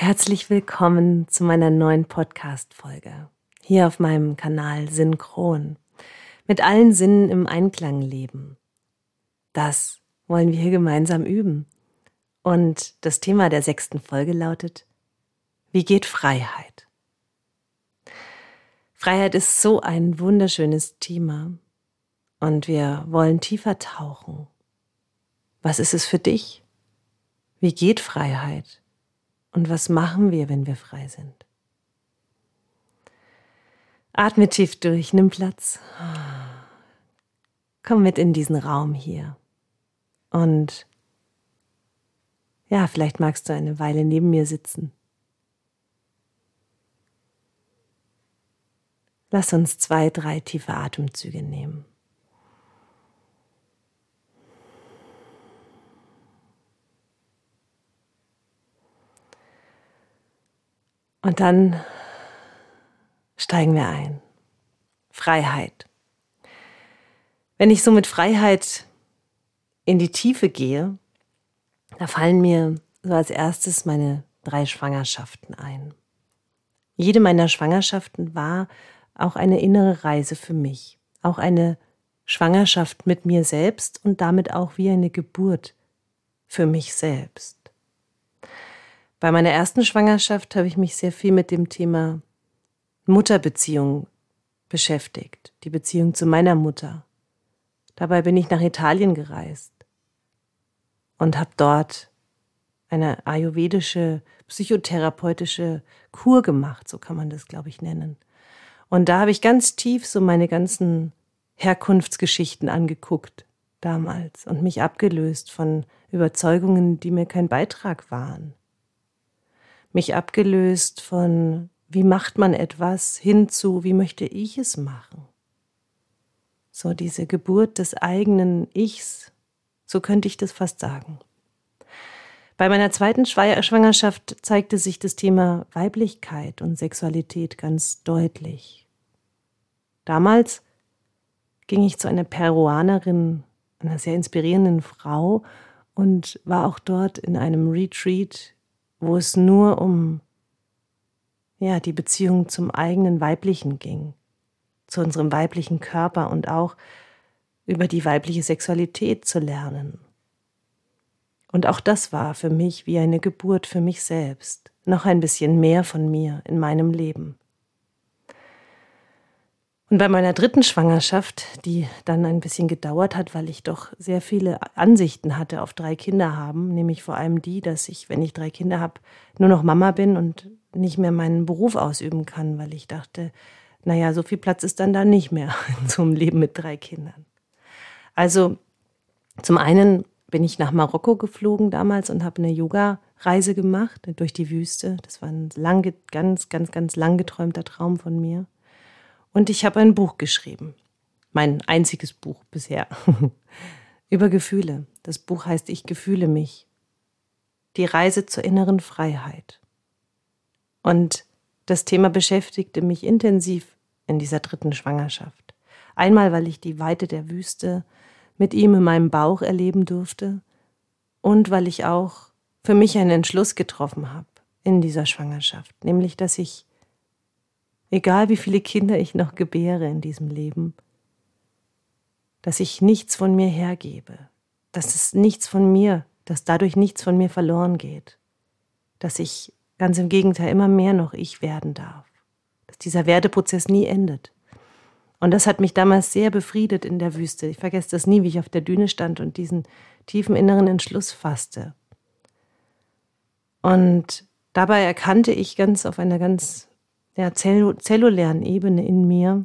Herzlich willkommen zu meiner neuen Podcast-Folge. Hier auf meinem Kanal Synchron. Mit allen Sinnen im Einklang leben. Das wollen wir hier gemeinsam üben. Und das Thema der sechsten Folge lautet, wie geht Freiheit? Freiheit ist so ein wunderschönes Thema. Und wir wollen tiefer tauchen. Was ist es für dich? Wie geht Freiheit? Und was machen wir, wenn wir frei sind? Atme tief durch, nimm Platz. Komm mit in diesen Raum hier. Und ja, vielleicht magst du eine Weile neben mir sitzen. Lass uns zwei, drei tiefe Atemzüge nehmen. Und dann steigen wir ein. Freiheit. Wenn ich so mit Freiheit in die Tiefe gehe, da fallen mir so als erstes meine drei Schwangerschaften ein. Jede meiner Schwangerschaften war auch eine innere Reise für mich, auch eine Schwangerschaft mit mir selbst und damit auch wie eine Geburt für mich selbst. Bei meiner ersten Schwangerschaft habe ich mich sehr viel mit dem Thema Mutterbeziehung beschäftigt, die Beziehung zu meiner Mutter. Dabei bin ich nach Italien gereist und habe dort eine ayurvedische, psychotherapeutische Kur gemacht, so kann man das, glaube ich, nennen. Und da habe ich ganz tief so meine ganzen Herkunftsgeschichten angeguckt damals und mich abgelöst von Überzeugungen, die mir kein Beitrag waren mich abgelöst von, wie macht man etwas, hin zu, wie möchte ich es machen. So diese Geburt des eigenen Ichs, so könnte ich das fast sagen. Bei meiner zweiten Schwangerschaft zeigte sich das Thema Weiblichkeit und Sexualität ganz deutlich. Damals ging ich zu einer Peruanerin, einer sehr inspirierenden Frau und war auch dort in einem Retreat wo es nur um ja, die Beziehung zum eigenen Weiblichen ging, zu unserem weiblichen Körper und auch über die weibliche Sexualität zu lernen. Und auch das war für mich wie eine Geburt für mich selbst, noch ein bisschen mehr von mir in meinem Leben. Und bei meiner dritten Schwangerschaft, die dann ein bisschen gedauert hat, weil ich doch sehr viele Ansichten hatte auf drei Kinder haben, nämlich vor allem die, dass ich, wenn ich drei Kinder habe, nur noch Mama bin und nicht mehr meinen Beruf ausüben kann, weil ich dachte, naja, so viel Platz ist dann da nicht mehr einem Leben mit drei Kindern. Also zum einen bin ich nach Marokko geflogen damals und habe eine Yoga-Reise gemacht durch die Wüste. Das war ein lang, ganz, ganz, ganz lang geträumter Traum von mir. Und ich habe ein Buch geschrieben. Mein einziges Buch bisher. Über Gefühle. Das Buch heißt Ich gefühle mich. Die Reise zur inneren Freiheit. Und das Thema beschäftigte mich intensiv in dieser dritten Schwangerschaft. Einmal, weil ich die Weite der Wüste mit ihm in meinem Bauch erleben durfte und weil ich auch für mich einen Entschluss getroffen habe in dieser Schwangerschaft, nämlich dass ich egal wie viele Kinder ich noch gebäre in diesem Leben, dass ich nichts von mir hergebe, dass es nichts von mir, dass dadurch nichts von mir verloren geht, dass ich ganz im Gegenteil immer mehr noch ich werden darf, dass dieser Werdeprozess nie endet. Und das hat mich damals sehr befriedet in der Wüste. Ich vergesse das nie, wie ich auf der Düne stand und diesen tiefen inneren Entschluss fasste. Und dabei erkannte ich ganz auf einer ganz der zellulären Ebene in mir,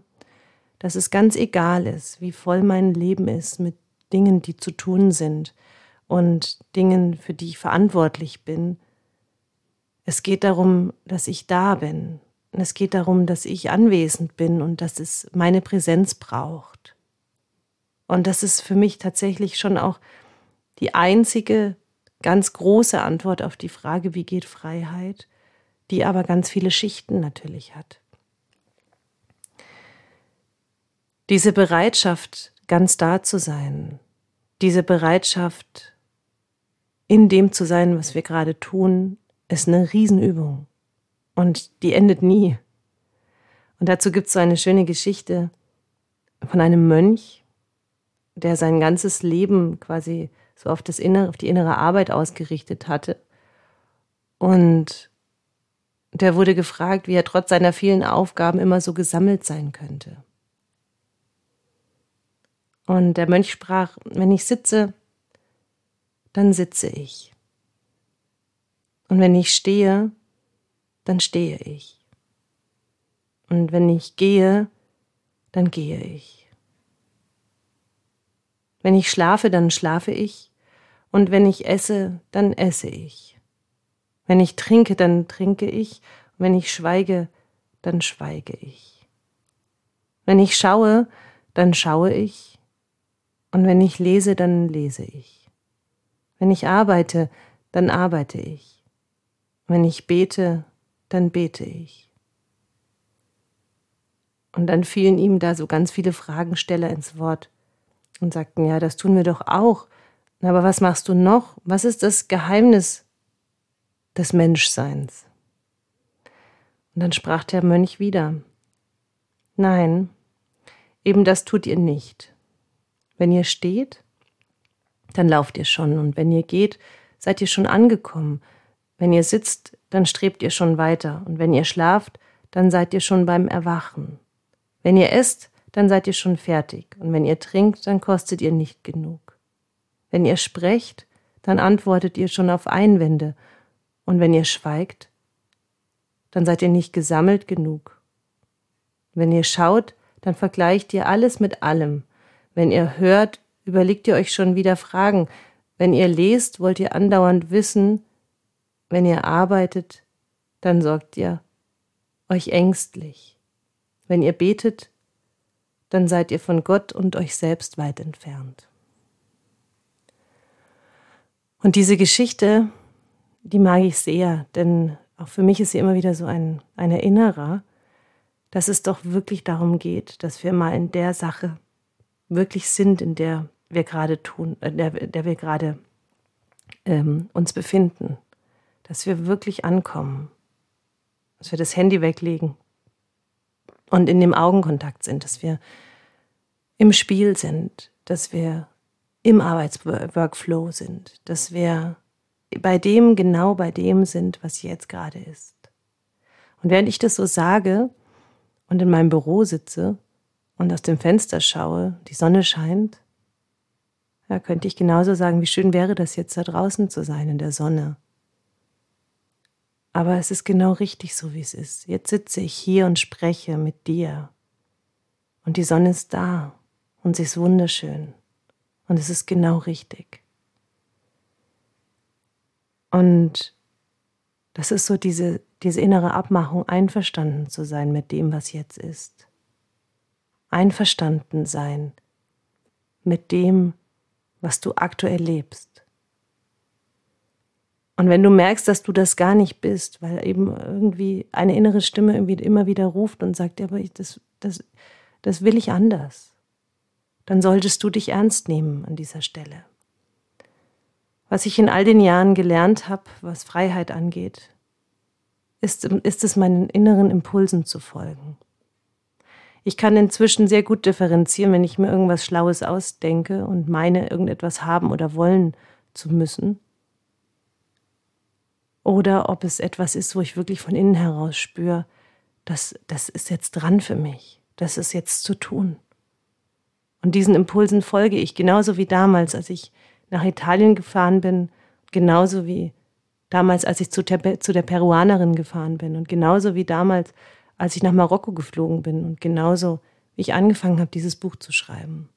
dass es ganz egal ist, wie voll mein Leben ist mit Dingen, die zu tun sind und Dingen, für die ich verantwortlich bin. Es geht darum, dass ich da bin. Es geht darum, dass ich anwesend bin und dass es meine Präsenz braucht. Und das ist für mich tatsächlich schon auch die einzige ganz große Antwort auf die Frage, wie geht Freiheit? Die aber ganz viele Schichten natürlich hat. Diese Bereitschaft, ganz da zu sein, diese Bereitschaft, in dem zu sein, was wir gerade tun, ist eine Riesenübung und die endet nie. Und dazu gibt es so eine schöne Geschichte von einem Mönch, der sein ganzes Leben quasi so auf, das innere, auf die innere Arbeit ausgerichtet hatte. Und der wurde gefragt, wie er trotz seiner vielen Aufgaben immer so gesammelt sein könnte. Und der Mönch sprach, wenn ich sitze, dann sitze ich. Und wenn ich stehe, dann stehe ich. Und wenn ich gehe, dann gehe ich. Wenn ich schlafe, dann schlafe ich. Und wenn ich esse, dann esse ich. Wenn ich trinke, dann trinke ich. Wenn ich schweige, dann schweige ich. Wenn ich schaue, dann schaue ich. Und wenn ich lese, dann lese ich. Wenn ich arbeite, dann arbeite ich. Wenn ich bete, dann bete ich. Und dann fielen ihm da so ganz viele Fragensteller ins Wort und sagten, ja, das tun wir doch auch. Aber was machst du noch? Was ist das Geheimnis des Menschseins? Und dann sprach der Mönch wieder, nein, eben das tut ihr nicht. Wenn ihr steht, dann lauft ihr schon, und wenn ihr geht, seid ihr schon angekommen. Wenn ihr sitzt, dann strebt ihr schon weiter, und wenn ihr schlaft, dann seid ihr schon beim Erwachen. Wenn ihr esst, dann seid ihr schon fertig, und wenn ihr trinkt, dann kostet ihr nicht genug. Wenn ihr sprecht, dann antwortet ihr schon auf Einwände, und wenn ihr schweigt, dann seid ihr nicht gesammelt genug. Wenn ihr schaut, dann vergleicht ihr alles mit allem. Wenn ihr hört, überlegt ihr euch schon wieder Fragen. Wenn ihr lest, wollt ihr andauernd wissen. Wenn ihr arbeitet, dann sorgt ihr euch ängstlich. Wenn ihr betet, dann seid ihr von Gott und euch selbst weit entfernt. Und diese Geschichte, die mag ich sehr, denn auch für mich ist sie immer wieder so ein, ein Erinnerer, dass es doch wirklich darum geht, dass wir mal in der Sache wirklich sind, in der wir gerade tun, in der, der wir gerade ähm, uns befinden, dass wir wirklich ankommen, dass wir das Handy weglegen. Und in dem Augenkontakt sind, dass wir im Spiel sind, dass wir im Arbeitsworkflow sind, dass wir bei dem, genau bei dem sind, was jetzt gerade ist. Und während ich das so sage und in meinem Büro sitze und aus dem Fenster schaue, die Sonne scheint, ja, könnte ich genauso sagen, wie schön wäre das jetzt da draußen zu sein in der Sonne aber es ist genau richtig so, wie es ist. Jetzt sitze ich hier und spreche mit dir. Und die Sonne ist da und sie ist wunderschön. Und es ist genau richtig. Und das ist so diese, diese innere Abmachung, einverstanden zu sein mit dem, was jetzt ist. Einverstanden sein mit dem, was du aktuell lebst. Und wenn du merkst, dass du das gar nicht bist, weil eben irgendwie eine innere Stimme irgendwie immer wieder ruft und sagt, ja, aber ich, das, das, das will ich anders, dann solltest du dich ernst nehmen an dieser Stelle. Was ich in all den Jahren gelernt habe, was Freiheit angeht, ist, ist es meinen inneren Impulsen zu folgen. Ich kann inzwischen sehr gut differenzieren, wenn ich mir irgendwas Schlaues ausdenke und meine, irgendetwas haben oder wollen zu müssen oder ob es etwas ist, wo ich wirklich von innen heraus spüre, das, das ist jetzt dran für mich, das ist jetzt zu tun. Und diesen Impulsen folge ich genauso wie damals, als ich nach Italien gefahren bin, genauso wie damals, als ich zu der, zu der Peruanerin gefahren bin und genauso wie damals, als ich nach Marokko geflogen bin und genauso wie ich angefangen habe, dieses Buch zu schreiben.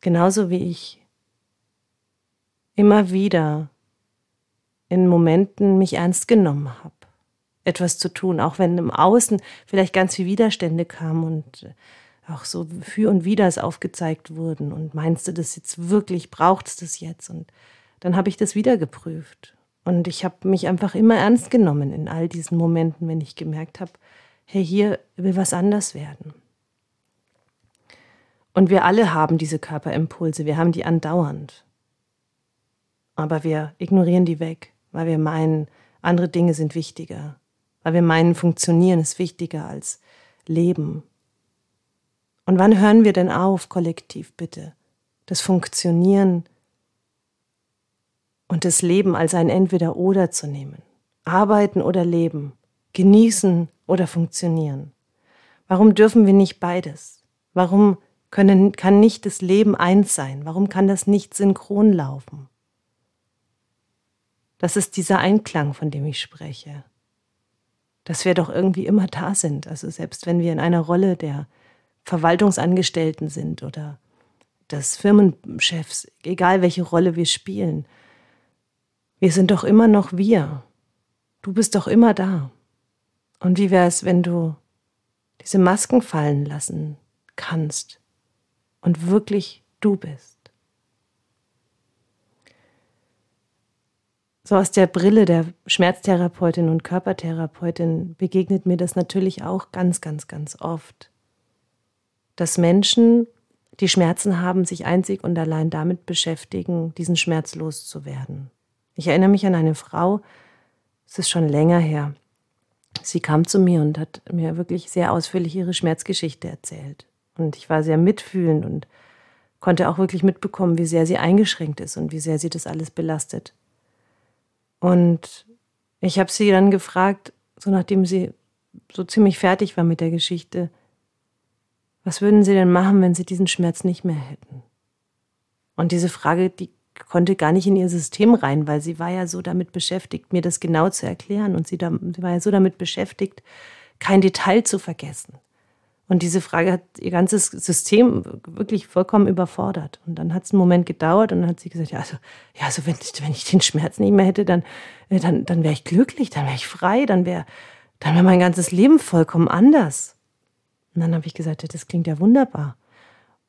Genauso wie ich immer wieder in Momenten mich ernst genommen habe, etwas zu tun, auch wenn im Außen vielleicht ganz viel Widerstände kamen und äh, auch so für und wider es aufgezeigt wurden und meinst du das jetzt wirklich, braucht es das jetzt? Und dann habe ich das wieder geprüft und ich habe mich einfach immer ernst genommen in all diesen Momenten, wenn ich gemerkt habe, hey, hier will was anders werden. Und wir alle haben diese Körperimpulse, wir haben die andauernd. Aber wir ignorieren die weg weil wir meinen, andere Dinge sind wichtiger, weil wir meinen, funktionieren ist wichtiger als Leben. Und wann hören wir denn auf, kollektiv bitte, das Funktionieren und das Leben als ein Entweder-Oder zu nehmen? Arbeiten oder leben, genießen oder funktionieren? Warum dürfen wir nicht beides? Warum können, kann nicht das Leben eins sein? Warum kann das nicht synchron laufen? Das ist dieser Einklang, von dem ich spreche. Dass wir doch irgendwie immer da sind. Also selbst wenn wir in einer Rolle der Verwaltungsangestellten sind oder des Firmenchefs, egal welche Rolle wir spielen, wir sind doch immer noch wir. Du bist doch immer da. Und wie wäre es, wenn du diese Masken fallen lassen kannst und wirklich du bist? So aus der Brille der Schmerztherapeutin und Körpertherapeutin begegnet mir das natürlich auch ganz, ganz, ganz oft, dass Menschen, die Schmerzen haben, sich einzig und allein damit beschäftigen, diesen Schmerz loszuwerden. Ich erinnere mich an eine Frau, es ist schon länger her. Sie kam zu mir und hat mir wirklich sehr ausführlich ihre Schmerzgeschichte erzählt. Und ich war sehr mitfühlend und konnte auch wirklich mitbekommen, wie sehr sie eingeschränkt ist und wie sehr sie das alles belastet. Und ich habe sie dann gefragt, so nachdem sie so ziemlich fertig war mit der Geschichte, was würden Sie denn machen, wenn Sie diesen Schmerz nicht mehr hätten? Und diese Frage, die konnte gar nicht in ihr System rein, weil sie war ja so damit beschäftigt, mir das genau zu erklären. Und sie, da, sie war ja so damit beschäftigt, kein Detail zu vergessen. Und diese Frage hat ihr ganzes System wirklich vollkommen überfordert. Und dann hat es einen Moment gedauert und dann hat sie gesagt, ja, also, ja, also wenn, wenn ich den Schmerz nicht mehr hätte, dann, äh, dann, dann wäre ich glücklich, dann wäre ich frei, dann wäre dann wär mein ganzes Leben vollkommen anders. Und dann habe ich gesagt, das klingt ja wunderbar.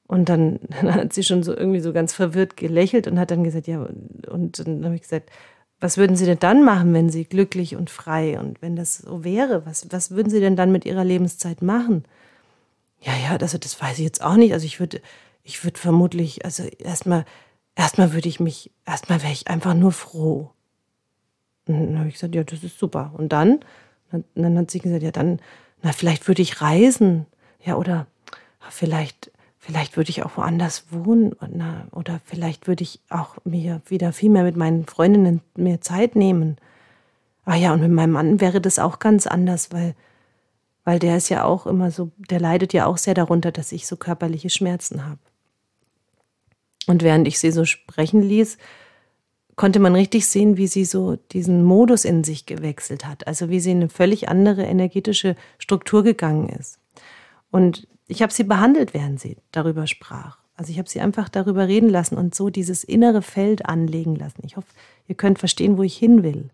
Und dann, dann, hat sie schon so irgendwie so ganz verwirrt gelächelt und hat dann gesagt, ja, und dann habe ich gesagt, was würden Sie denn dann machen, wenn Sie glücklich und frei und wenn das so wäre, was, was würden Sie denn dann mit Ihrer Lebenszeit machen? Ja, ja, also das weiß ich jetzt auch nicht. Also ich würde, ich würde vermutlich, also erstmal, erstmal würde ich mich, erstmal wäre ich einfach nur froh. Und dann habe ich gesagt, ja, das ist super. Und dann, dann, dann hat sie gesagt, ja, dann, na, vielleicht würde ich reisen. Ja, oder vielleicht, vielleicht würde ich auch woanders wohnen. Na, oder vielleicht würde ich auch mir wieder viel mehr mit meinen Freundinnen mehr Zeit nehmen. Ah ja, und mit meinem Mann wäre das auch ganz anders, weil weil der ist ja auch immer so, der leidet ja auch sehr darunter, dass ich so körperliche Schmerzen habe. Und während ich sie so sprechen ließ, konnte man richtig sehen, wie sie so diesen Modus in sich gewechselt hat, also wie sie in eine völlig andere energetische Struktur gegangen ist. Und ich habe sie behandelt, während sie darüber sprach. Also ich habe sie einfach darüber reden lassen und so dieses innere Feld anlegen lassen. Ich hoffe, ihr könnt verstehen, wo ich hin will.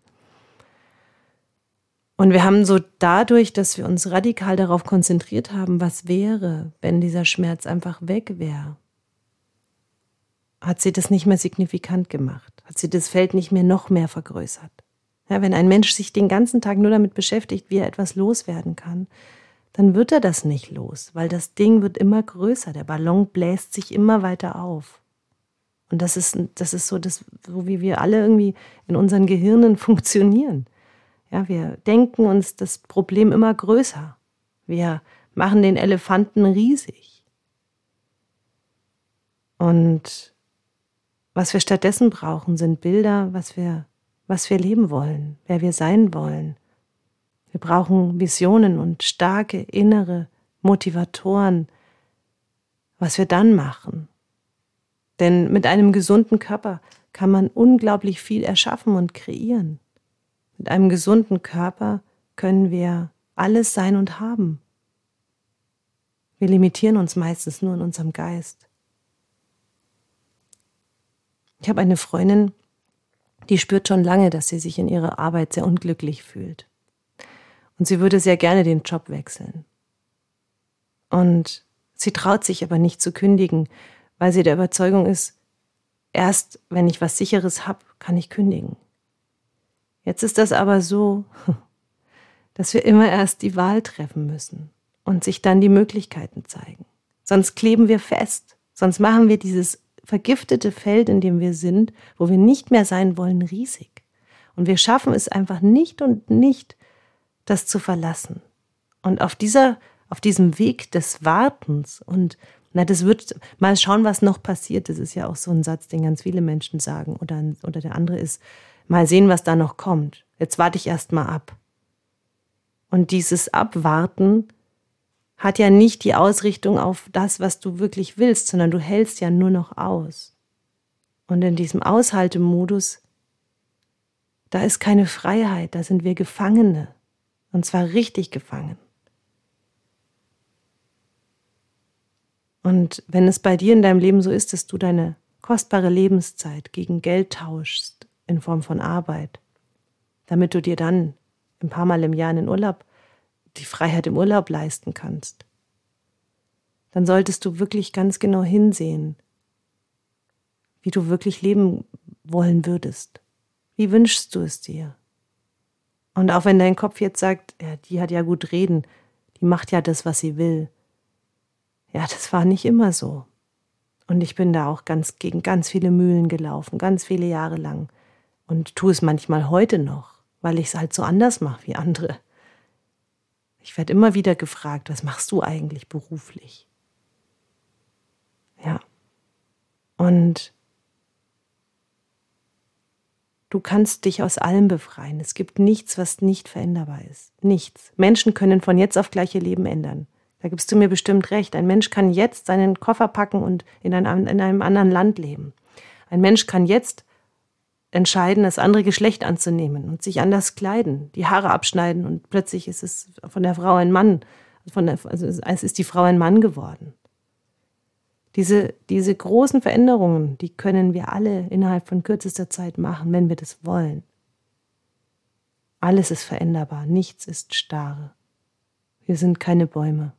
Und wir haben so dadurch, dass wir uns radikal darauf konzentriert haben, was wäre, wenn dieser Schmerz einfach weg wäre, hat sie das nicht mehr signifikant gemacht, hat sie das Feld nicht mehr noch mehr vergrößert. Ja, wenn ein Mensch sich den ganzen Tag nur damit beschäftigt, wie er etwas loswerden kann, dann wird er das nicht los, weil das Ding wird immer größer, der Ballon bläst sich immer weiter auf. Und das ist, das ist so, das, so wie wir alle irgendwie in unseren Gehirnen funktionieren. Ja, wir denken uns das Problem immer größer. Wir machen den Elefanten riesig. Und was wir stattdessen brauchen, sind Bilder, was wir, was wir leben wollen, wer wir sein wollen. Wir brauchen Visionen und starke innere Motivatoren, was wir dann machen. Denn mit einem gesunden Körper kann man unglaublich viel erschaffen und kreieren. Mit einem gesunden Körper können wir alles sein und haben. Wir limitieren uns meistens nur in unserem Geist. Ich habe eine Freundin, die spürt schon lange, dass sie sich in ihrer Arbeit sehr unglücklich fühlt. Und sie würde sehr gerne den Job wechseln. Und sie traut sich aber nicht zu kündigen, weil sie der Überzeugung ist, erst wenn ich was Sicheres habe, kann ich kündigen. Jetzt ist das aber so, dass wir immer erst die Wahl treffen müssen und sich dann die Möglichkeiten zeigen. Sonst kleben wir fest, sonst machen wir dieses vergiftete Feld, in dem wir sind, wo wir nicht mehr sein wollen, riesig. Und wir schaffen es einfach nicht und nicht, das zu verlassen. Und auf dieser, auf diesem Weg des Wartens und na, das wird mal schauen, was noch passiert. Das ist ja auch so ein Satz, den ganz viele Menschen sagen. Oder, oder der andere ist, mal sehen, was da noch kommt. Jetzt warte ich erst mal ab. Und dieses Abwarten hat ja nicht die Ausrichtung auf das, was du wirklich willst, sondern du hältst ja nur noch aus. Und in diesem Aushaltemodus, da ist keine Freiheit, da sind wir Gefangene. Und zwar richtig gefangen. Und wenn es bei dir in deinem Leben so ist, dass du deine kostbare Lebenszeit gegen Geld tauschst in Form von Arbeit, damit du dir dann ein paar Mal im Jahr einen Urlaub, die Freiheit im Urlaub leisten kannst, dann solltest du wirklich ganz genau hinsehen, wie du wirklich leben wollen würdest. Wie wünschst du es dir? Und auch wenn dein Kopf jetzt sagt, ja, die hat ja gut reden, die macht ja das, was sie will. Ja, das war nicht immer so. Und ich bin da auch ganz gegen ganz viele Mühlen gelaufen, ganz viele Jahre lang. Und tue es manchmal heute noch weil ich es halt so anders mache wie andere. Ich werde immer wieder gefragt, was machst du eigentlich beruflich? Ja. Und du kannst dich aus allem befreien. Es gibt nichts, was nicht veränderbar ist. Nichts. Menschen können von jetzt auf gleich ihr Leben ändern. Da gibst du mir bestimmt recht. Ein Mensch kann jetzt seinen Koffer packen und in einem, in einem anderen Land leben. Ein Mensch kann jetzt entscheiden, das andere Geschlecht anzunehmen und sich anders kleiden, die Haare abschneiden und plötzlich ist es von der Frau ein Mann, von der, also es ist die Frau ein Mann geworden. Diese, diese großen Veränderungen, die können wir alle innerhalb von kürzester Zeit machen, wenn wir das wollen. Alles ist veränderbar, nichts ist starr. Wir sind keine Bäume,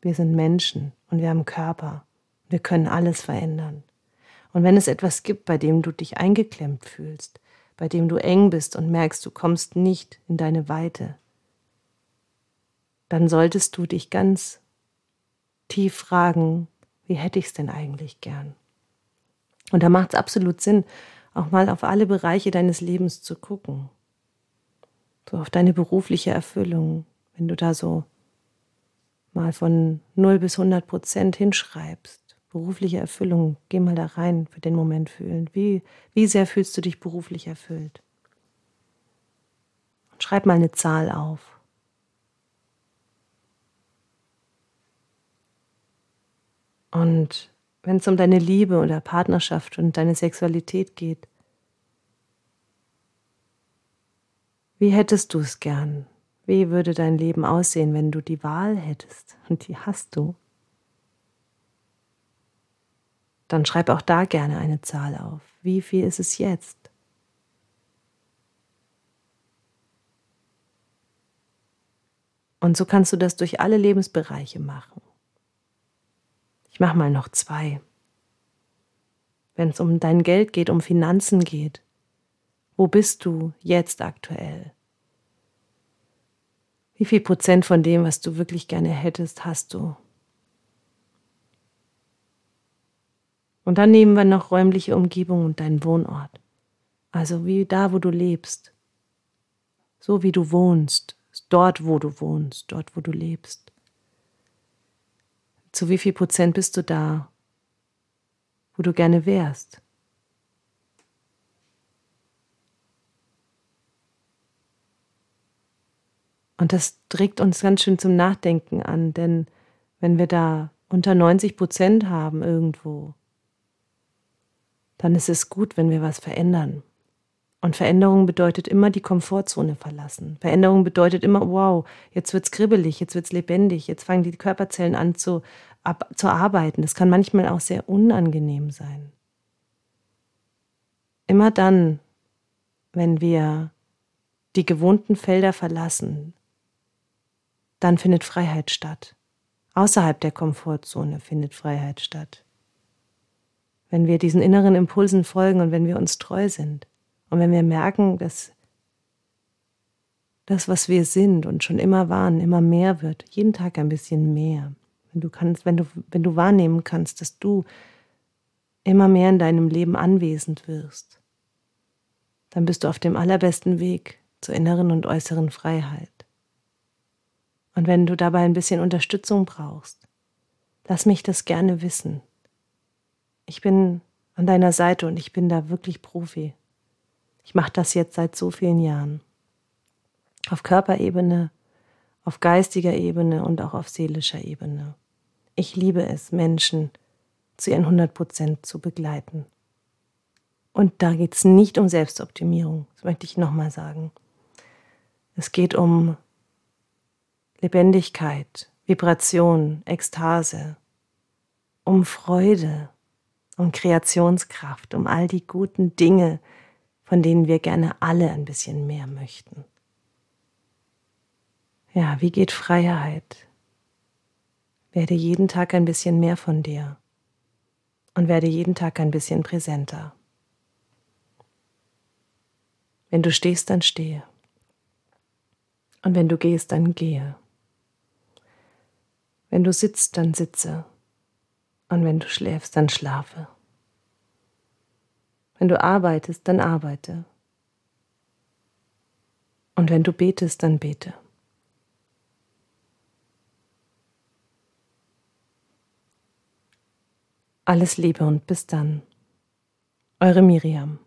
wir sind Menschen und wir haben Körper. Wir können alles verändern. Und wenn es etwas gibt, bei dem du dich eingeklemmt fühlst, bei dem du eng bist und merkst, du kommst nicht in deine Weite, dann solltest du dich ganz tief fragen, wie hätte ich es denn eigentlich gern? Und da macht es absolut Sinn, auch mal auf alle Bereiche deines Lebens zu gucken. So auf deine berufliche Erfüllung, wenn du da so mal von 0 bis 100 Prozent hinschreibst berufliche Erfüllung, geh mal da rein für den Moment fühlen. Wie, wie sehr fühlst du dich beruflich erfüllt? schreib mal eine Zahl auf. Und wenn es um deine Liebe oder Partnerschaft und deine Sexualität geht, wie hättest du es gern? Wie würde dein Leben aussehen, wenn du die Wahl hättest? Und die hast du. dann schreib auch da gerne eine Zahl auf. Wie viel ist es jetzt? Und so kannst du das durch alle Lebensbereiche machen. Ich mache mal noch zwei. Wenn es um dein Geld geht, um Finanzen geht, wo bist du jetzt aktuell? Wie viel Prozent von dem, was du wirklich gerne hättest, hast du? Und dann nehmen wir noch räumliche Umgebung und deinen Wohnort. Also wie da, wo du lebst. So wie du wohnst. Dort, wo du wohnst. Dort, wo du lebst. Zu wie viel Prozent bist du da, wo du gerne wärst? Und das trägt uns ganz schön zum Nachdenken an, denn wenn wir da unter 90 Prozent haben irgendwo, dann ist es gut, wenn wir was verändern. Und Veränderung bedeutet immer die Komfortzone verlassen. Veränderung bedeutet immer, wow, jetzt wird's kribbelig, jetzt wird's lebendig, jetzt fangen die Körperzellen an zu, ab, zu arbeiten. Das kann manchmal auch sehr unangenehm sein. Immer dann, wenn wir die gewohnten Felder verlassen, dann findet Freiheit statt. Außerhalb der Komfortzone findet Freiheit statt wenn wir diesen inneren Impulsen folgen und wenn wir uns treu sind und wenn wir merken, dass das, was wir sind und schon immer waren, immer mehr wird, jeden Tag ein bisschen mehr. Wenn du kannst, wenn du, wenn du wahrnehmen kannst, dass du immer mehr in deinem Leben anwesend wirst, dann bist du auf dem allerbesten Weg zur inneren und äußeren Freiheit. Und wenn du dabei ein bisschen Unterstützung brauchst, lass mich das gerne wissen. Ich bin an deiner Seite und ich bin da wirklich Profi. Ich mache das jetzt seit so vielen Jahren. Auf Körperebene, auf geistiger Ebene und auch auf seelischer Ebene. Ich liebe es, Menschen zu ihren 100 Prozent zu begleiten. Und da geht es nicht um Selbstoptimierung, das möchte ich nochmal sagen. Es geht um Lebendigkeit, Vibration, Ekstase, um Freude, um Kreationskraft, um all die guten Dinge, von denen wir gerne alle ein bisschen mehr möchten. Ja, wie geht Freiheit? Werde jeden Tag ein bisschen mehr von dir und werde jeden Tag ein bisschen präsenter. Wenn du stehst, dann stehe. Und wenn du gehst, dann gehe. Wenn du sitzt, dann sitze. Und wenn du schläfst, dann schlafe. Wenn du arbeitest, dann arbeite. Und wenn du betest, dann bete. Alles Liebe und bis dann. Eure Miriam.